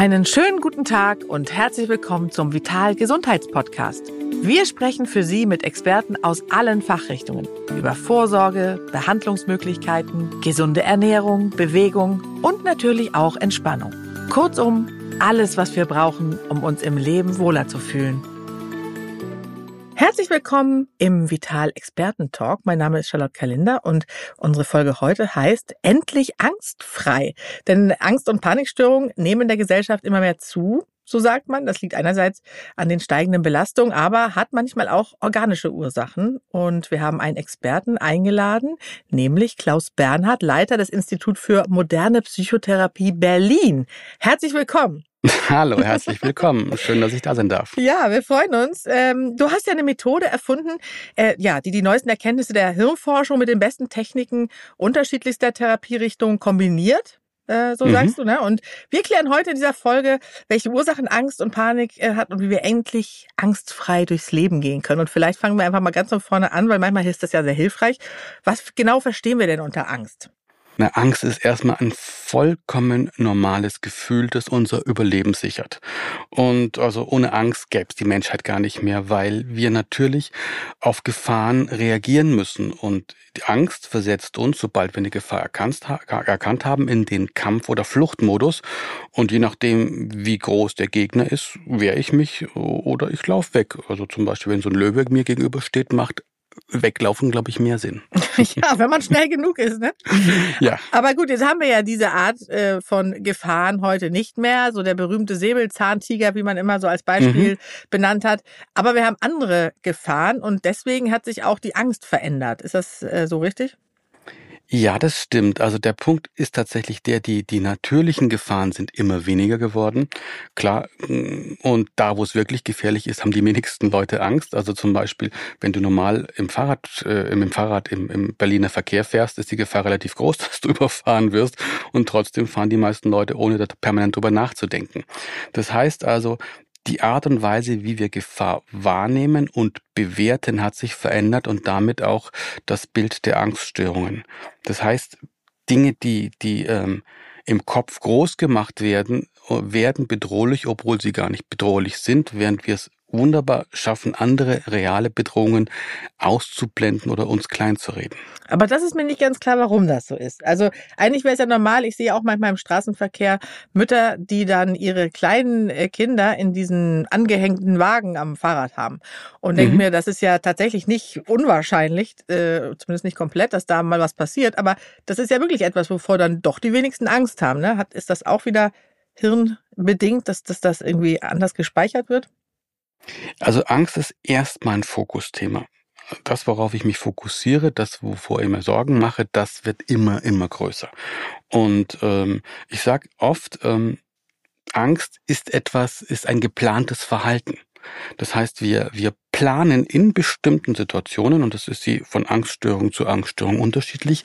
Einen schönen guten Tag und herzlich willkommen zum Vital Gesundheitspodcast. Wir sprechen für Sie mit Experten aus allen Fachrichtungen über Vorsorge, Behandlungsmöglichkeiten, gesunde Ernährung, Bewegung und natürlich auch Entspannung. Kurzum, alles, was wir brauchen, um uns im Leben wohler zu fühlen. Herzlich willkommen im Vital Experten Talk. Mein Name ist Charlotte Kalinder und unsere Folge heute heißt Endlich angstfrei. Denn Angst- und Panikstörungen nehmen in der Gesellschaft immer mehr zu. So sagt man, das liegt einerseits an den steigenden Belastungen, aber hat manchmal auch organische Ursachen. Und wir haben einen Experten eingeladen, nämlich Klaus Bernhard, Leiter des Institut für moderne Psychotherapie Berlin. Herzlich willkommen. Hallo, herzlich willkommen. Schön, dass ich da sein darf. Ja, wir freuen uns. Ähm, du hast ja eine Methode erfunden, äh, ja, die die neuesten Erkenntnisse der Hirnforschung mit den besten Techniken unterschiedlichster Therapierichtungen kombiniert. Äh, so mhm. sagst du, ne? Und wir klären heute in dieser Folge, welche Ursachen Angst und Panik äh, hat und wie wir endlich angstfrei durchs Leben gehen können. Und vielleicht fangen wir einfach mal ganz von vorne an, weil manchmal ist das ja sehr hilfreich. Was genau verstehen wir denn unter Angst? Na, Angst ist erstmal ein vollkommen normales Gefühl, das unser Überleben sichert. Und also ohne Angst gäbe es die Menschheit gar nicht mehr, weil wir natürlich auf Gefahren reagieren müssen. Und die Angst versetzt uns, sobald wir eine Gefahr erkannt, erkannt haben, in den Kampf- oder Fluchtmodus. Und je nachdem, wie groß der Gegner ist, wehre ich mich oder ich laufe weg. Also zum Beispiel, wenn so ein Löwe mir gegenübersteht, macht weglaufen, glaube ich, mehr Sinn. ja, wenn man schnell genug ist, ne? Ja. Aber gut, jetzt haben wir ja diese Art äh, von Gefahren heute nicht mehr. So der berühmte Säbelzahntiger, wie man immer so als Beispiel mhm. benannt hat. Aber wir haben andere Gefahren und deswegen hat sich auch die Angst verändert. Ist das äh, so richtig? Ja, das stimmt. Also der Punkt ist tatsächlich der, die, die natürlichen Gefahren sind immer weniger geworden. Klar, mm, und da, wo es wirklich gefährlich ist, haben die wenigsten Leute Angst. Also zum Beispiel, wenn du normal im Fahrrad, äh, im Fahrrad im, im Berliner Verkehr fährst, ist die Gefahr relativ groß, dass du überfahren wirst. Und trotzdem fahren die meisten Leute, ohne da permanent drüber nachzudenken. Das heißt also, die Art und Weise, wie wir Gefahr wahrnehmen und bewerten, hat sich verändert und damit auch das Bild der Angststörungen. Das heißt, Dinge, die, die ähm, im Kopf groß gemacht werden, werden bedrohlich, obwohl sie gar nicht bedrohlich sind, während wir es wunderbar schaffen, andere reale Bedrohungen auszublenden oder uns klein zu reden. Aber das ist mir nicht ganz klar, warum das so ist. Also eigentlich wäre es ja normal, ich sehe auch manchmal im Straßenverkehr Mütter, die dann ihre kleinen äh, Kinder in diesen angehängten Wagen am Fahrrad haben. Und denke mhm. mir, das ist ja tatsächlich nicht unwahrscheinlich, äh, zumindest nicht komplett, dass da mal was passiert. Aber das ist ja wirklich etwas, wovor dann doch die wenigsten Angst haben. Ne? Hat, ist das auch wieder hirnbedingt, dass, dass das irgendwie anders gespeichert wird? Also Angst ist erstmal ein Fokusthema. Das, worauf ich mich fokussiere, das, wovor ich mir Sorgen mache, das wird immer, immer größer. Und ähm, ich sage oft, ähm, Angst ist etwas, ist ein geplantes Verhalten. Das heißt, wir, wir planen in bestimmten Situationen, und das ist sie von Angststörung zu Angststörung unterschiedlich,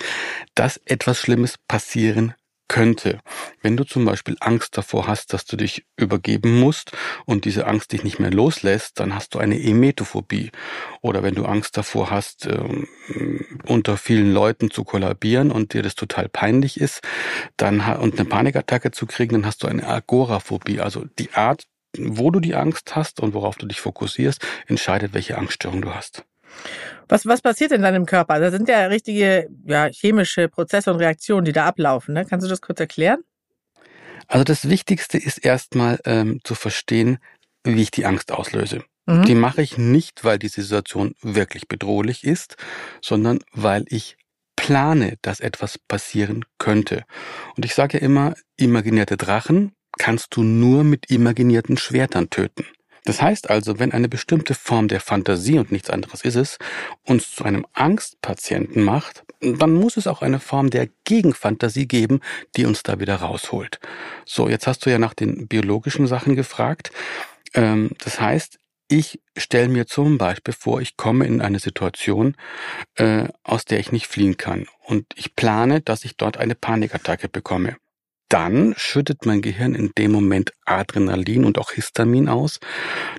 dass etwas Schlimmes passieren könnte. Wenn du zum Beispiel Angst davor hast, dass du dich übergeben musst und diese Angst dich nicht mehr loslässt, dann hast du eine Emetophobie. Oder wenn du Angst davor hast, ähm, unter vielen Leuten zu kollabieren und dir das total peinlich ist, dann und eine Panikattacke zu kriegen, dann hast du eine Agoraphobie. Also die Art, wo du die Angst hast und worauf du dich fokussierst, entscheidet, welche Angststörung du hast. Was, was passiert in deinem Körper? Da sind ja richtige ja, chemische Prozesse und Reaktionen, die da ablaufen. Ne? Kannst du das kurz erklären? Also das Wichtigste ist erstmal ähm, zu verstehen, wie ich die Angst auslöse. Mhm. Die mache ich nicht, weil die Situation wirklich bedrohlich ist, sondern weil ich plane, dass etwas passieren könnte. Und ich sage ja immer, imaginierte Drachen kannst du nur mit imaginierten Schwertern töten. Das heißt also, wenn eine bestimmte Form der Fantasie und nichts anderes ist es, uns zu einem Angstpatienten macht, dann muss es auch eine Form der Gegenfantasie geben, die uns da wieder rausholt. So, jetzt hast du ja nach den biologischen Sachen gefragt. Ähm, das heißt, ich stelle mir zum Beispiel vor, ich komme in eine Situation, äh, aus der ich nicht fliehen kann. Und ich plane, dass ich dort eine Panikattacke bekomme dann schüttet mein Gehirn in dem Moment Adrenalin und auch Histamin aus.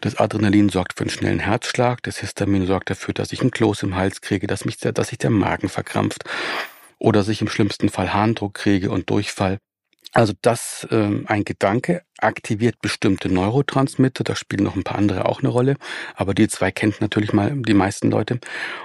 Das Adrenalin sorgt für einen schnellen Herzschlag, das Histamin sorgt dafür, dass ich einen Kloß im Hals kriege, dass, mich, dass sich der Magen verkrampft oder dass ich im schlimmsten Fall Harndruck kriege und Durchfall. Also das ähm, ein Gedanke aktiviert bestimmte Neurotransmitter, da spielen noch ein paar andere auch eine Rolle, aber die zwei kennt natürlich mal die meisten Leute.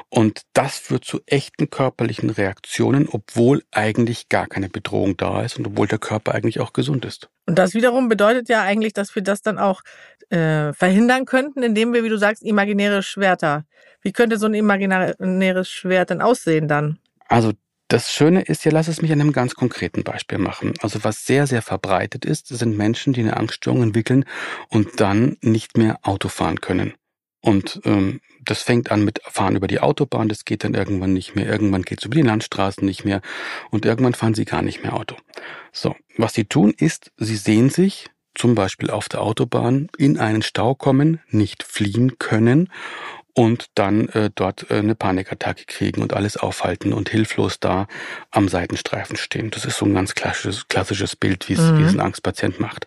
Und das führt zu echten körperlichen Reaktionen, obwohl eigentlich gar keine Bedrohung da ist und obwohl der Körper eigentlich auch gesund ist. Und das wiederum bedeutet ja eigentlich, dass wir das dann auch äh, verhindern könnten, indem wir, wie du sagst, imaginäre Schwerter. Wie könnte so ein imaginäres Schwert denn aussehen dann? Also das Schöne ist ja, lass es mich an einem ganz konkreten Beispiel machen. Also was sehr, sehr verbreitet ist, sind Menschen, die eine Angststörung entwickeln und dann nicht mehr Auto fahren können. Und ähm, das fängt an mit Fahren über die Autobahn, das geht dann irgendwann nicht mehr, irgendwann geht es über die Landstraßen nicht mehr und irgendwann fahren sie gar nicht mehr Auto. So, was sie tun ist, sie sehen sich zum Beispiel auf der Autobahn in einen Stau kommen, nicht fliehen können und dann äh, dort äh, eine Panikattacke kriegen und alles aufhalten und hilflos da am Seitenstreifen stehen. Das ist so ein ganz klassisches, klassisches Bild, wie mhm. es ein Angstpatient macht.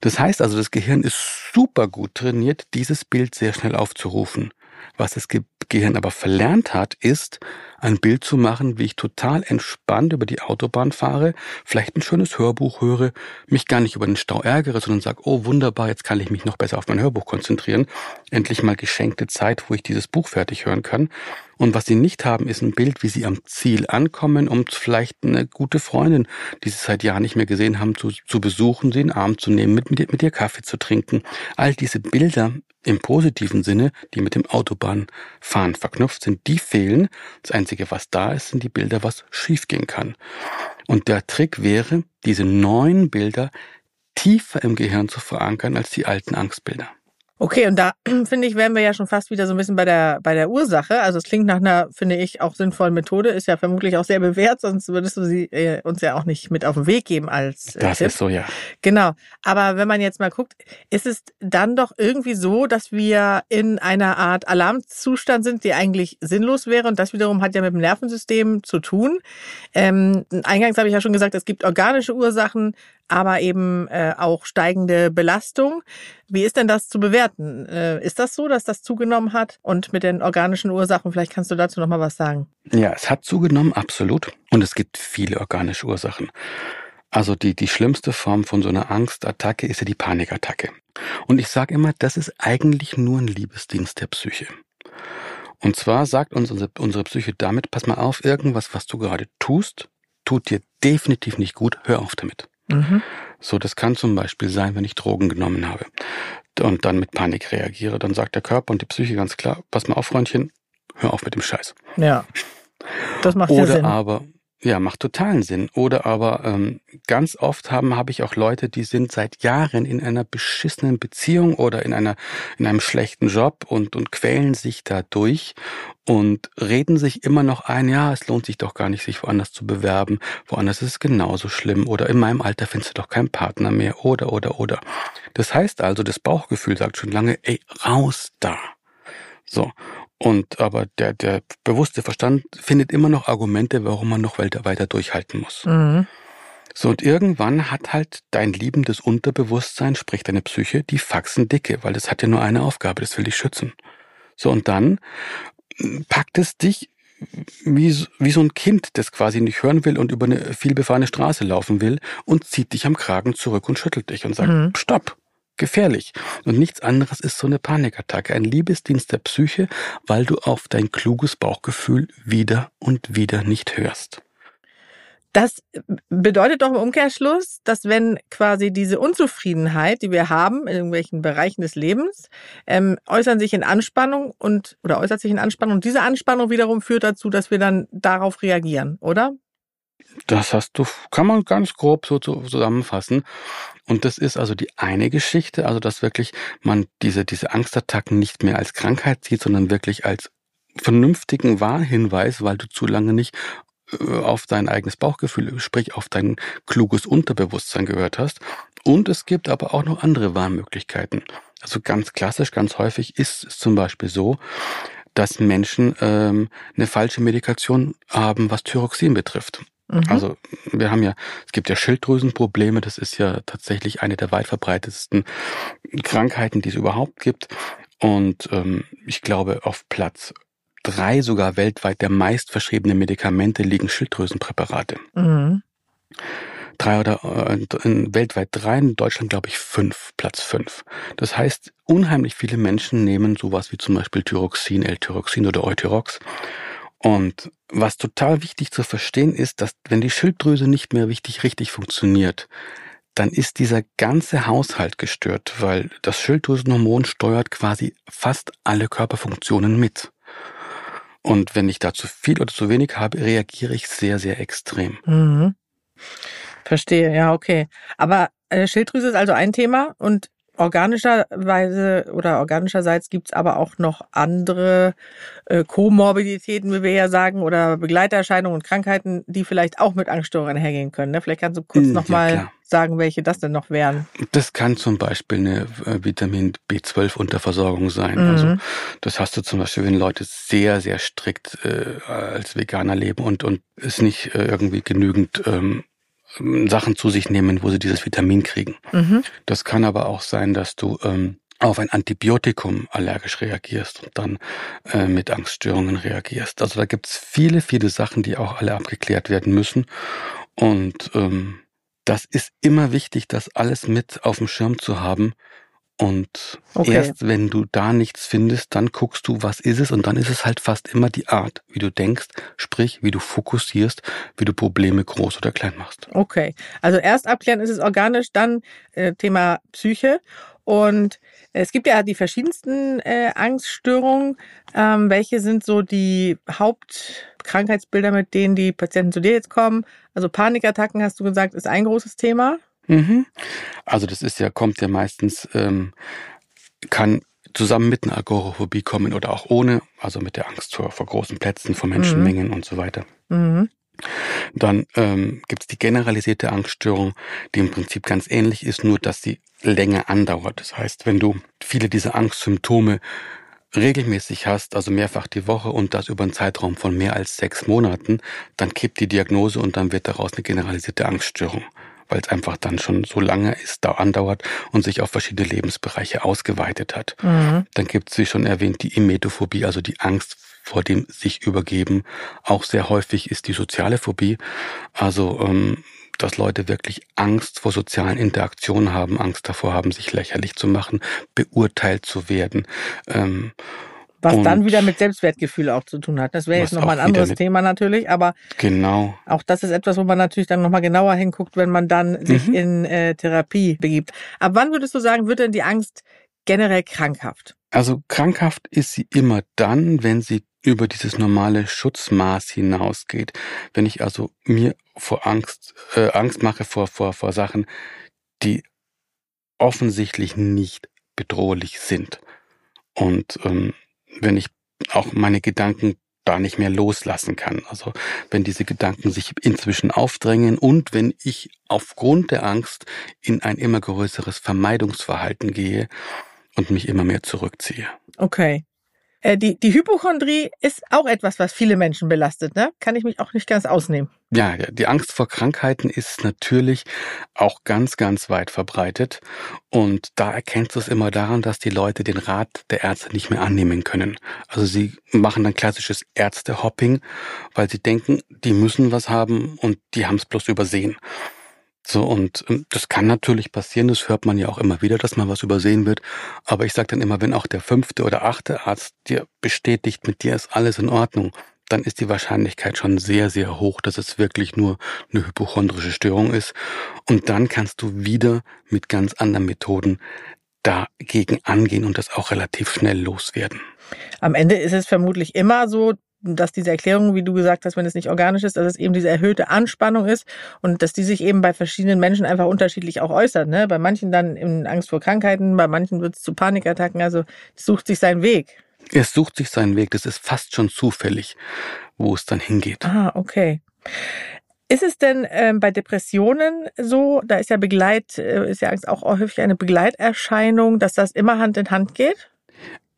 Das heißt also, das Gehirn ist super gut trainiert, dieses Bild sehr schnell aufzurufen. Was das Gehirn aber verlernt hat, ist, ein Bild zu machen, wie ich total entspannt über die Autobahn fahre, vielleicht ein schönes Hörbuch höre, mich gar nicht über den Stau ärgere, sondern sage, oh wunderbar, jetzt kann ich mich noch besser auf mein Hörbuch konzentrieren. Endlich mal geschenkte Zeit, wo ich dieses Buch fertig hören kann. Und was sie nicht haben, ist ein Bild, wie sie am Ziel ankommen, um vielleicht eine gute Freundin, die sie seit Jahren nicht mehr gesehen haben, zu, zu besuchen, sie in den Arm zu nehmen, mit, mit, mit ihr Kaffee zu trinken. All diese Bilder im positiven Sinne, die mit dem Autobahnfahren verknüpft sind, die fehlen. Das was da ist, sind die Bilder, was schiefgehen kann. Und der Trick wäre, diese neuen Bilder tiefer im Gehirn zu verankern als die alten Angstbilder. Okay, und da finde ich, wären wir ja schon fast wieder so ein bisschen bei der, bei der Ursache. Also es klingt nach einer, finde ich, auch sinnvollen Methode, ist ja vermutlich auch sehr bewährt, sonst würdest du sie äh, uns ja auch nicht mit auf den Weg geben als äh, Das Tipp. ist so, ja. Genau. Aber wenn man jetzt mal guckt, ist es dann doch irgendwie so, dass wir in einer Art Alarmzustand sind, die eigentlich sinnlos wäre. Und das wiederum hat ja mit dem Nervensystem zu tun. Ähm, eingangs habe ich ja schon gesagt, es gibt organische Ursachen, aber eben äh, auch steigende Belastung. Wie ist denn das zu bewerten? Äh, ist das so, dass das zugenommen hat? Und mit den organischen Ursachen, vielleicht kannst du dazu noch mal was sagen. Ja, es hat zugenommen, absolut. Und es gibt viele organische Ursachen. Also die, die schlimmste Form von so einer Angstattacke ist ja die Panikattacke. Und ich sage immer, das ist eigentlich nur ein Liebesdienst der Psyche. Und zwar sagt uns unsere, unsere Psyche damit, pass mal auf, irgendwas, was du gerade tust, tut dir definitiv nicht gut, hör auf damit. Mhm. So, das kann zum Beispiel sein, wenn ich Drogen genommen habe und dann mit Panik reagiere. Dann sagt der Körper und die Psyche ganz klar, pass mal auf, Freundchen, hör auf mit dem Scheiß. Ja. Das macht Oder ja Sinn. aber, ja, macht totalen Sinn. Oder aber ähm, ganz oft haben habe ich auch Leute, die sind seit Jahren in einer beschissenen Beziehung oder in einer in einem schlechten Job und und quälen sich dadurch und reden sich immer noch ein, ja, es lohnt sich doch gar nicht, sich woanders zu bewerben, woanders ist es genauso schlimm oder in meinem Alter findest du doch keinen Partner mehr oder oder oder. Das heißt also, das Bauchgefühl sagt schon lange, ey, raus da. So. Und aber der, der bewusste Verstand findet immer noch Argumente, warum man noch weiter, weiter durchhalten muss. Mhm. So, und irgendwann hat halt dein liebendes Unterbewusstsein, sprich deine Psyche, die Faxen dicke, weil das hat ja nur eine Aufgabe, das will dich schützen. So, und dann packt es dich wie, wie so ein Kind, das quasi nicht hören will und über eine vielbefahrene Straße laufen will und zieht dich am Kragen zurück und schüttelt dich und sagt, mhm. stopp, gefährlich. Und nichts anderes ist so eine Panikattacke, ein Liebesdienst der Psyche, weil du auf dein kluges Bauchgefühl wieder und wieder nicht hörst. Das bedeutet doch im Umkehrschluss, dass wenn quasi diese Unzufriedenheit, die wir haben in irgendwelchen Bereichen des Lebens, ähm, äußern sich in Anspannung und oder äußert sich in Anspannung und diese Anspannung wiederum führt dazu, dass wir dann darauf reagieren, oder? Das hast du, kann man ganz grob so zusammenfassen. Und das ist also die eine Geschichte, also dass wirklich man diese, diese Angstattacken nicht mehr als Krankheit sieht, sondern wirklich als vernünftigen Warnhinweis, weil du zu lange nicht auf dein eigenes Bauchgefühl, sprich auf dein kluges Unterbewusstsein gehört hast. Und es gibt aber auch noch andere Warnmöglichkeiten. Also ganz klassisch, ganz häufig ist es zum Beispiel so, dass Menschen ähm, eine falsche Medikation haben, was Thyroxin betrifft. Mhm. Also wir haben ja, es gibt ja Schilddrüsenprobleme, das ist ja tatsächlich eine der weit verbreitetsten Krankheiten, die es überhaupt gibt. Und ähm, ich glaube, auf Platz drei sogar weltweit der meist verschriebenen Medikamente liegen Schilddrüsenpräparate. Mhm. drei oder äh, in, weltweit drei, in Deutschland glaube ich fünf, Platz fünf. Das heißt, unheimlich viele Menschen nehmen sowas wie zum Beispiel Thyroxin, L-Thyroxin oder Euthyrox. Und was total wichtig zu verstehen ist, dass wenn die Schilddrüse nicht mehr richtig richtig funktioniert, dann ist dieser ganze Haushalt gestört, weil das Schilddrüsenhormon steuert quasi fast alle Körperfunktionen mit. Und wenn ich da zu viel oder zu wenig habe, reagiere ich sehr, sehr extrem. Mhm. Verstehe, ja, okay. Aber äh, Schilddrüse ist also ein Thema und organischerweise oder organischerseits gibt's aber auch noch andere äh, Komorbiditäten, wie wir ja sagen, oder Begleiterscheinungen und Krankheiten, die vielleicht auch mit Angststörungen hergehen können. Ne? Vielleicht kannst du kurz ja, nochmal sagen, welche das denn noch wären. Das kann zum Beispiel eine äh, Vitamin B12 Unterversorgung sein. Mhm. Also das hast du zum Beispiel, wenn Leute sehr, sehr strikt äh, als Veganer leben und, und es nicht äh, irgendwie genügend ähm, Sachen zu sich nehmen, wo sie dieses Vitamin kriegen. Mhm. Das kann aber auch sein, dass du ähm, auf ein Antibiotikum allergisch reagierst und dann äh, mit Angststörungen reagierst. Also da gibt's viele, viele Sachen, die auch alle abgeklärt werden müssen. Und ähm, das ist immer wichtig, das alles mit auf dem Schirm zu haben, und okay. erst wenn du da nichts findest, dann guckst du, was ist es? Und dann ist es halt fast immer die Art, wie du denkst, sprich, wie du fokussierst, wie du Probleme groß oder klein machst. Okay. Also erst abklären, ist es organisch, dann äh, Thema Psyche. Und es gibt ja die verschiedensten äh, Angststörungen. Ähm, welche sind so die Hauptkrankheitsbilder, mit denen die Patienten zu dir jetzt kommen? Also Panikattacken, hast du gesagt, ist ein großes Thema. Mhm. Also das ist ja, kommt ja meistens, ähm, kann zusammen mit einer Agoraphobie kommen oder auch ohne, also mit der Angst vor, vor großen Plätzen, vor Menschenmengen mhm. und so weiter. Mhm. Dann ähm, gibt es die generalisierte Angststörung, die im Prinzip ganz ähnlich ist, nur dass sie länger andauert. Das heißt, wenn du viele dieser Angstsymptome regelmäßig hast, also mehrfach die Woche und das über einen Zeitraum von mehr als sechs Monaten, dann kippt die Diagnose und dann wird daraus eine generalisierte Angststörung weil es einfach dann schon so lange ist, da andauert und sich auf verschiedene Lebensbereiche ausgeweitet hat. Mhm. Dann gibt es, wie schon erwähnt, die Emetophobie, also die Angst vor dem sich übergeben. Auch sehr häufig ist die soziale Phobie, also ähm, dass Leute wirklich Angst vor sozialen Interaktionen haben, Angst davor haben, sich lächerlich zu machen, beurteilt zu werden. Ähm, was und dann wieder mit Selbstwertgefühl auch zu tun hat. Das wäre jetzt nochmal ein anderes Thema natürlich, aber genau. auch das ist etwas, wo man natürlich dann nochmal genauer hinguckt, wenn man dann sich mhm. in äh, Therapie begibt. Ab wann würdest du sagen, wird denn die Angst generell krankhaft? Also krankhaft ist sie immer dann, wenn sie über dieses normale Schutzmaß hinausgeht. Wenn ich also mir vor Angst, äh, Angst mache vor, vor, vor Sachen, die offensichtlich nicht bedrohlich sind. Und ähm, wenn ich auch meine Gedanken da nicht mehr loslassen kann. Also wenn diese Gedanken sich inzwischen aufdrängen und wenn ich aufgrund der Angst in ein immer größeres Vermeidungsverhalten gehe und mich immer mehr zurückziehe. Okay. Äh, die, die Hypochondrie ist auch etwas, was viele Menschen belastet, ne? Kann ich mich auch nicht ganz ausnehmen. Ja, die Angst vor Krankheiten ist natürlich auch ganz, ganz weit verbreitet. Und da erkennst du es immer daran, dass die Leute den Rat der Ärzte nicht mehr annehmen können. Also sie machen dann klassisches Ärztehopping, weil sie denken, die müssen was haben und die haben es bloß übersehen. So, und ähm, das kann natürlich passieren, das hört man ja auch immer wieder, dass mal was übersehen wird. Aber ich sage dann immer, wenn auch der fünfte oder achte Arzt dir bestätigt, mit dir ist alles in Ordnung, dann ist die Wahrscheinlichkeit schon sehr, sehr hoch, dass es wirklich nur eine hypochondrische Störung ist. Und dann kannst du wieder mit ganz anderen Methoden dagegen angehen und das auch relativ schnell loswerden. Am Ende ist es vermutlich immer so, dass diese Erklärung, wie du gesagt hast, wenn es nicht organisch ist, dass es eben diese erhöhte Anspannung ist und dass die sich eben bei verschiedenen Menschen einfach unterschiedlich auch äußert. Ne? Bei manchen dann in Angst vor Krankheiten, bei manchen wird es zu Panikattacken. Also es sucht sich seinen Weg. Es sucht sich seinen Weg. Das ist fast schon zufällig, wo es dann hingeht. Ah, okay. Ist es denn ähm, bei Depressionen so, da ist ja Begleit, äh, ist ja Angst auch häufig eine Begleiterscheinung, dass das immer Hand in Hand geht?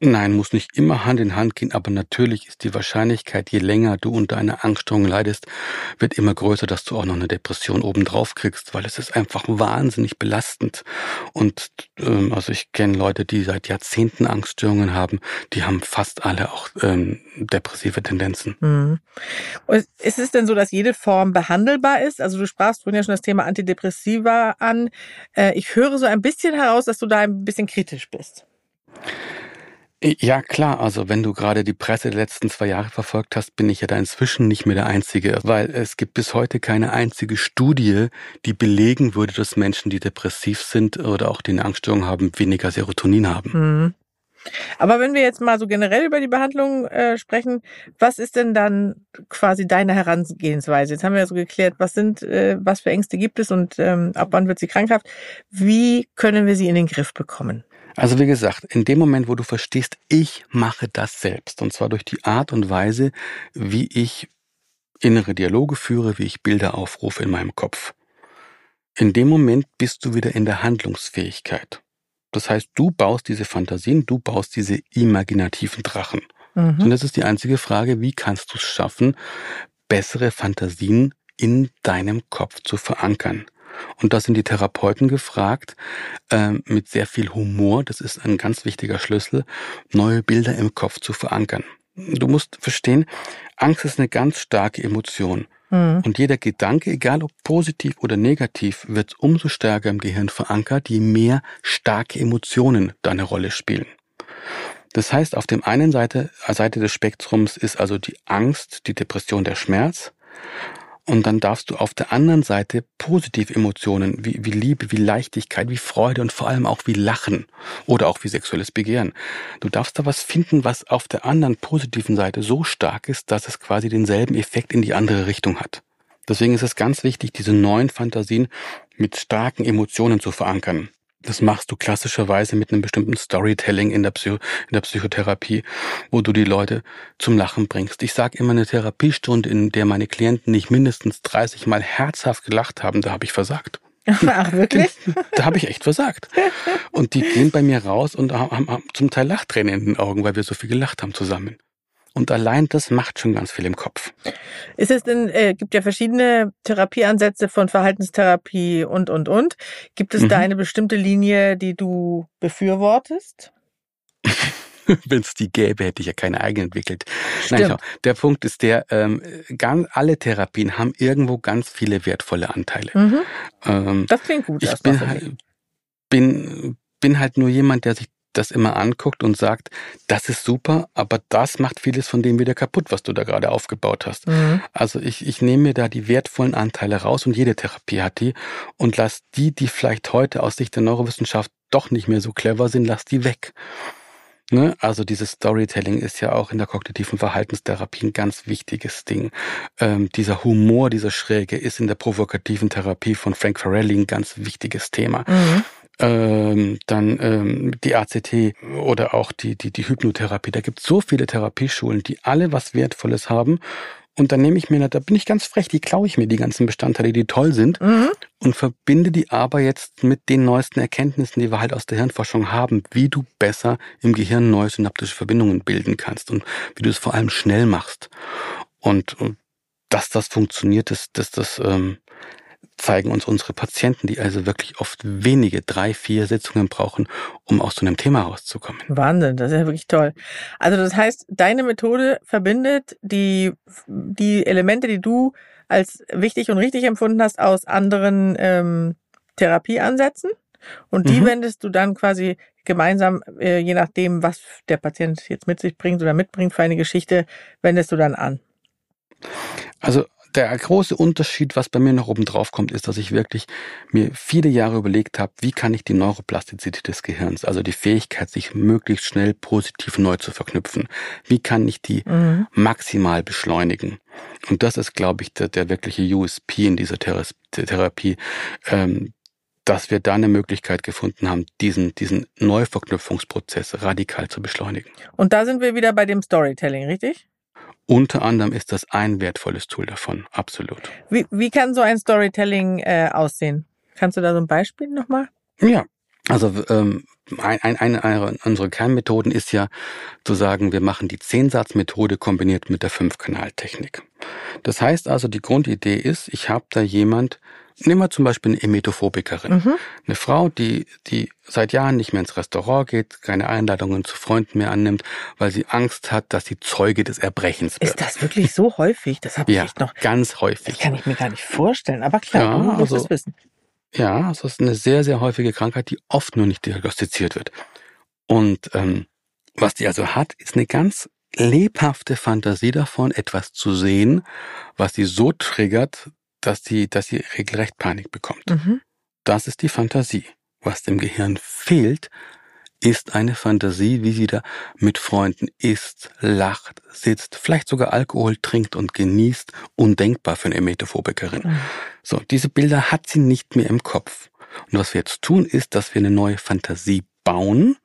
Nein, muss nicht immer Hand in Hand gehen, aber natürlich ist die Wahrscheinlichkeit, je länger du unter einer Angststörung leidest, wird immer größer, dass du auch noch eine Depression obendrauf kriegst, weil es ist einfach wahnsinnig belastend. Und ähm, also ich kenne Leute, die seit Jahrzehnten Angststörungen haben, die haben fast alle auch ähm, depressive Tendenzen. Mhm. ist es denn so, dass jede Form behandelbar ist? Also du sprachst vorhin ja schon das Thema Antidepressiva an. Äh, ich höre so ein bisschen heraus, dass du da ein bisschen kritisch bist. Ja, klar. Also wenn du gerade die Presse der letzten zwei Jahre verfolgt hast, bin ich ja da inzwischen nicht mehr der Einzige, weil es gibt bis heute keine einzige Studie, die belegen würde, dass Menschen, die depressiv sind oder auch die eine Angststörung haben, weniger Serotonin haben. Mhm. Aber wenn wir jetzt mal so generell über die Behandlung äh, sprechen, was ist denn dann quasi deine Herangehensweise? Jetzt haben wir ja so geklärt, was sind, äh, was für Ängste gibt es und ähm, ab wann wird sie krankhaft? Wie können wir sie in den Griff bekommen? Also wie gesagt, in dem Moment, wo du verstehst, ich mache das selbst, und zwar durch die Art und Weise, wie ich innere Dialoge führe, wie ich Bilder aufrufe in meinem Kopf. In dem Moment bist du wieder in der Handlungsfähigkeit. Das heißt, du baust diese Fantasien, du baust diese imaginativen Drachen. Mhm. Und das ist die einzige Frage, wie kannst du es schaffen, bessere Fantasien in deinem Kopf zu verankern. Und da sind die Therapeuten gefragt, äh, mit sehr viel Humor, das ist ein ganz wichtiger Schlüssel, neue Bilder im Kopf zu verankern. Du musst verstehen, Angst ist eine ganz starke Emotion. Mhm. Und jeder Gedanke, egal ob positiv oder negativ, wird umso stärker im Gehirn verankert, je mehr starke Emotionen da eine Rolle spielen. Das heißt, auf dem einen Seite, Seite des Spektrums ist also die Angst, die Depression, der Schmerz. Und dann darfst du auf der anderen Seite positive Emotionen wie, wie Liebe, wie Leichtigkeit, wie Freude und vor allem auch wie Lachen oder auch wie sexuelles Begehren. Du darfst da was finden, was auf der anderen positiven Seite so stark ist, dass es quasi denselben Effekt in die andere Richtung hat. Deswegen ist es ganz wichtig, diese neuen Fantasien mit starken Emotionen zu verankern. Das machst du klassischerweise mit einem bestimmten Storytelling in der, Psycho in der Psychotherapie, wo du die Leute zum Lachen bringst. Ich sage immer eine Therapiestunde, in der meine Klienten nicht mindestens 30 Mal herzhaft gelacht haben, da habe ich versagt. Ach, wirklich? Da habe ich echt versagt. Und die gehen bei mir raus und haben, haben zum Teil Lachtränen in den Augen, weil wir so viel gelacht haben zusammen. Und allein das macht schon ganz viel im Kopf. Ist es denn, äh, gibt ja verschiedene Therapieansätze von Verhaltenstherapie und, und, und. Gibt es mhm. da eine bestimmte Linie, die du befürwortest? Wenn es die gäbe, hätte ich ja keine eigene entwickelt. Stimmt. Nein, schau, der Punkt ist der, ähm, ganz, alle Therapien haben irgendwo ganz viele wertvolle Anteile. Mhm. Ähm, das klingt gut. Ich bin halt, bin, bin halt nur jemand, der sich das immer anguckt und sagt, das ist super, aber das macht vieles von dem wieder kaputt, was du da gerade aufgebaut hast. Mhm. Also ich, ich nehme mir da die wertvollen Anteile raus und jede Therapie hat die und lass die, die vielleicht heute aus Sicht der Neurowissenschaft doch nicht mehr so clever sind, lass die weg. Ne? Also dieses Storytelling ist ja auch in der kognitiven Verhaltenstherapie ein ganz wichtiges Ding. Ähm, dieser Humor, dieser Schräge ist in der provokativen Therapie von Frank Farrelly ein ganz wichtiges Thema. Mhm ähm, dann ähm, die ACT oder auch die, die, die Hypnotherapie. Da gibt es so viele Therapieschulen, die alle was Wertvolles haben. Und dann nehme ich mir, da bin ich ganz frech, die klaue ich mir die ganzen Bestandteile, die toll sind, mhm. und verbinde die aber jetzt mit den neuesten Erkenntnissen, die wir halt aus der Hirnforschung haben, wie du besser im Gehirn neue synaptische Verbindungen bilden kannst und wie du es vor allem schnell machst. Und, und dass das funktioniert, das, das, das ähm, zeigen uns unsere Patienten, die also wirklich oft wenige, drei, vier Sitzungen brauchen, um aus so einem Thema rauszukommen. Wahnsinn, das ist ja wirklich toll. Also das heißt, deine Methode verbindet die, die Elemente, die du als wichtig und richtig empfunden hast, aus anderen ähm, Therapieansätzen. Und die mhm. wendest du dann quasi gemeinsam, äh, je nachdem, was der Patient jetzt mit sich bringt oder mitbringt für eine Geschichte, wendest du dann an. Also der große Unterschied, was bei mir noch oben drauf kommt, ist, dass ich wirklich mir viele Jahre überlegt habe, wie kann ich die Neuroplastizität des Gehirns, also die Fähigkeit, sich möglichst schnell positiv neu zu verknüpfen, wie kann ich die mhm. maximal beschleunigen? Und das ist, glaube ich, der, der wirkliche USP in dieser Therapie, ähm, dass wir da eine Möglichkeit gefunden haben, diesen, diesen Neuverknüpfungsprozess radikal zu beschleunigen. Und da sind wir wieder bei dem Storytelling, richtig? Unter anderem ist das ein wertvolles Tool davon, absolut. Wie, wie kann so ein Storytelling äh, aussehen? Kannst du da so ein Beispiel nochmal? Ja, Also ähm, ein, ein, eine unserer Kernmethoden ist ja zu sagen, wir machen die Zehnsatzmethode kombiniert mit der Fünfkanaltechnik. Das heißt also, die Grundidee ist, ich habe da jemand, nehmen wir zum Beispiel eine Emetophobikerin, mhm. eine Frau, die, die seit Jahren nicht mehr ins Restaurant geht, keine Einladungen zu Freunden mehr annimmt, weil sie Angst hat, dass sie Zeuge des Erbrechens wird. Ist das wirklich so häufig? Das habe ich ja, noch ganz häufig. Das kann ich mir gar nicht vorstellen, aber klar, ja, man muss also, es wissen. Ja, es ist eine sehr, sehr häufige Krankheit, die oft nur nicht diagnostiziert wird. Und ähm, was die also hat, ist eine ganz lebhafte Fantasie davon, etwas zu sehen, was sie so triggert, dass sie, dass sie regelrecht Panik bekommt. Mhm. Das ist die Fantasie. Was dem Gehirn fehlt, ist eine Fantasie, wie sie da mit Freunden isst, lacht, sitzt, vielleicht sogar Alkohol trinkt und genießt, undenkbar für eine Emetophobikerin. Mhm. So, diese Bilder hat sie nicht mehr im Kopf. Und was wir jetzt tun, ist, dass wir eine neue Fantasie bauen,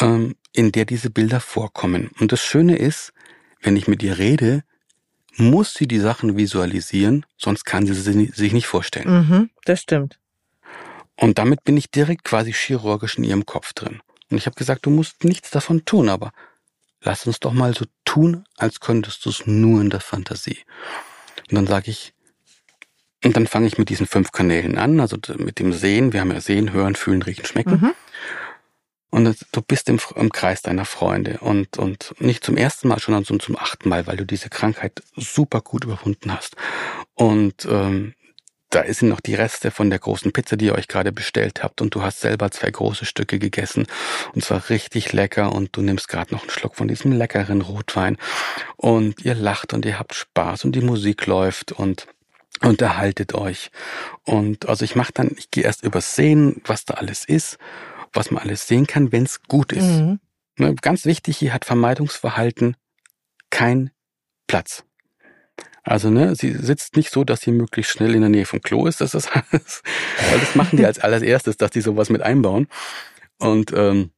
ähm, in der diese Bilder vorkommen. Und das Schöne ist, wenn ich mit ihr rede, muss sie die Sachen visualisieren, sonst kann sie sie sich nicht vorstellen. Mhm, das stimmt. Und damit bin ich direkt quasi chirurgisch in ihrem Kopf drin. Und ich habe gesagt, du musst nichts davon tun, aber lass uns doch mal so tun, als könntest du es nur in der Fantasie. Und dann sage ich, und dann fange ich mit diesen fünf Kanälen an, also mit dem Sehen. Wir haben ja Sehen, Hören, Fühlen, Riechen, Schmecken. Mhm. Und du bist im, im, Kreis deiner Freunde und, und nicht zum ersten Mal, sondern zum achten Mal, weil du diese Krankheit super gut überwunden hast. Und ähm, da sind noch die Reste von der großen Pizza, die ihr euch gerade bestellt habt. Und du hast selber zwei große Stücke gegessen. Und zwar richtig lecker. Und du nimmst gerade noch einen Schluck von diesem leckeren Rotwein. Und ihr lacht und ihr habt Spaß. Und die Musik läuft. Und unterhaltet euch. Und also ich mache dann, ich gehe erst übersehen, was da alles ist, was man alles sehen kann, wenn es gut ist. Mhm. Ne, ganz wichtig, hier hat Vermeidungsverhalten kein Platz. Also, ne, sie sitzt nicht so, dass sie möglichst schnell in der Nähe vom Klo ist. Das ist alles, weil das machen die als allererstes, dass die sowas mit einbauen. Und, ähm,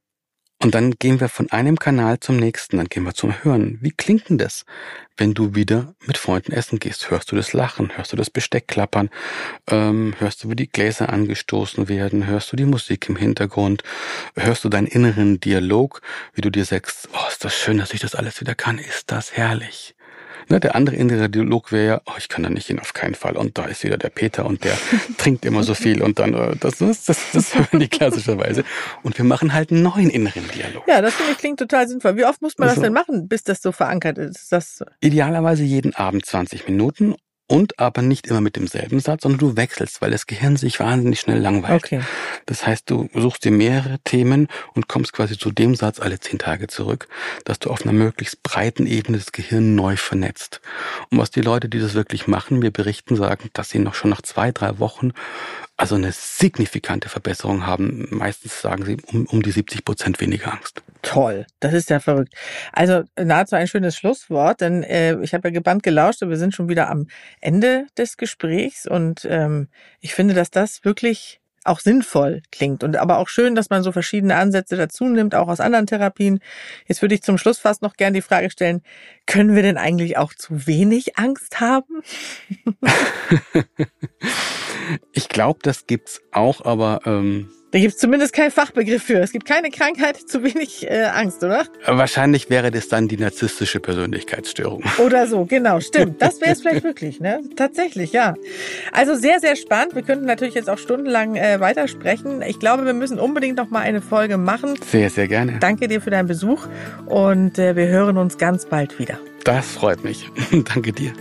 und dann gehen wir von einem Kanal zum nächsten, dann gehen wir zum Hören. Wie klingt denn das, wenn du wieder mit Freunden essen gehst? Hörst du das Lachen? Hörst du das Besteck klappern? Ähm, hörst du, wie die Gläser angestoßen werden? Hörst du die Musik im Hintergrund? Hörst du deinen inneren Dialog, wie du dir sagst, oh, ist das schön, dass ich das alles wieder kann? Ist das herrlich? Ne, der andere innere Dialog wäre ja, oh, ich kann da nicht hin, auf keinen Fall. Und da ist wieder der Peter und der trinkt immer so viel und dann, äh, das, das, das, das hören die klassischerweise. Und wir machen halt einen neuen inneren Dialog. Ja, das finde ich klingt total sinnvoll. Wie oft muss man also, das denn machen, bis das so verankert ist? Das idealerweise jeden Abend 20 Minuten und aber nicht immer mit demselben Satz, sondern du wechselst, weil das Gehirn sich wahnsinnig schnell langweilt. Okay. Das heißt, du suchst dir mehrere Themen und kommst quasi zu dem Satz alle zehn Tage zurück, dass du auf einer möglichst breiten Ebene das Gehirn neu vernetzt. Und was die Leute, die das wirklich machen, mir berichten, sagen, dass sie noch schon nach zwei, drei Wochen also eine signifikante Verbesserung haben. Meistens sagen sie um, um die 70 Prozent weniger Angst. Toll, das ist ja verrückt. Also nahezu ein schönes Schlusswort, denn äh, ich habe ja gebannt gelauscht und wir sind schon wieder am Ende des Gesprächs und ähm, ich finde, dass das wirklich auch sinnvoll klingt und aber auch schön, dass man so verschiedene Ansätze dazu nimmt, auch aus anderen Therapien. Jetzt würde ich zum Schluss fast noch gern die Frage stellen, können wir denn eigentlich auch zu wenig Angst haben? ich glaube, das gibt's auch, aber ähm, da gibt es zumindest keinen Fachbegriff für. Es gibt keine Krankheit, zu wenig äh, Angst, oder? Wahrscheinlich wäre das dann die narzisstische Persönlichkeitsstörung. Oder so, genau, stimmt. Das wäre es vielleicht wirklich, ne? Tatsächlich, ja. Also sehr, sehr spannend. Wir könnten natürlich jetzt auch stundenlang äh, weitersprechen. Ich glaube, wir müssen unbedingt noch mal eine Folge machen. Sehr, sehr gerne. Danke dir für deinen Besuch und äh, wir hören uns ganz bald wieder. Das freut mich. Danke dir.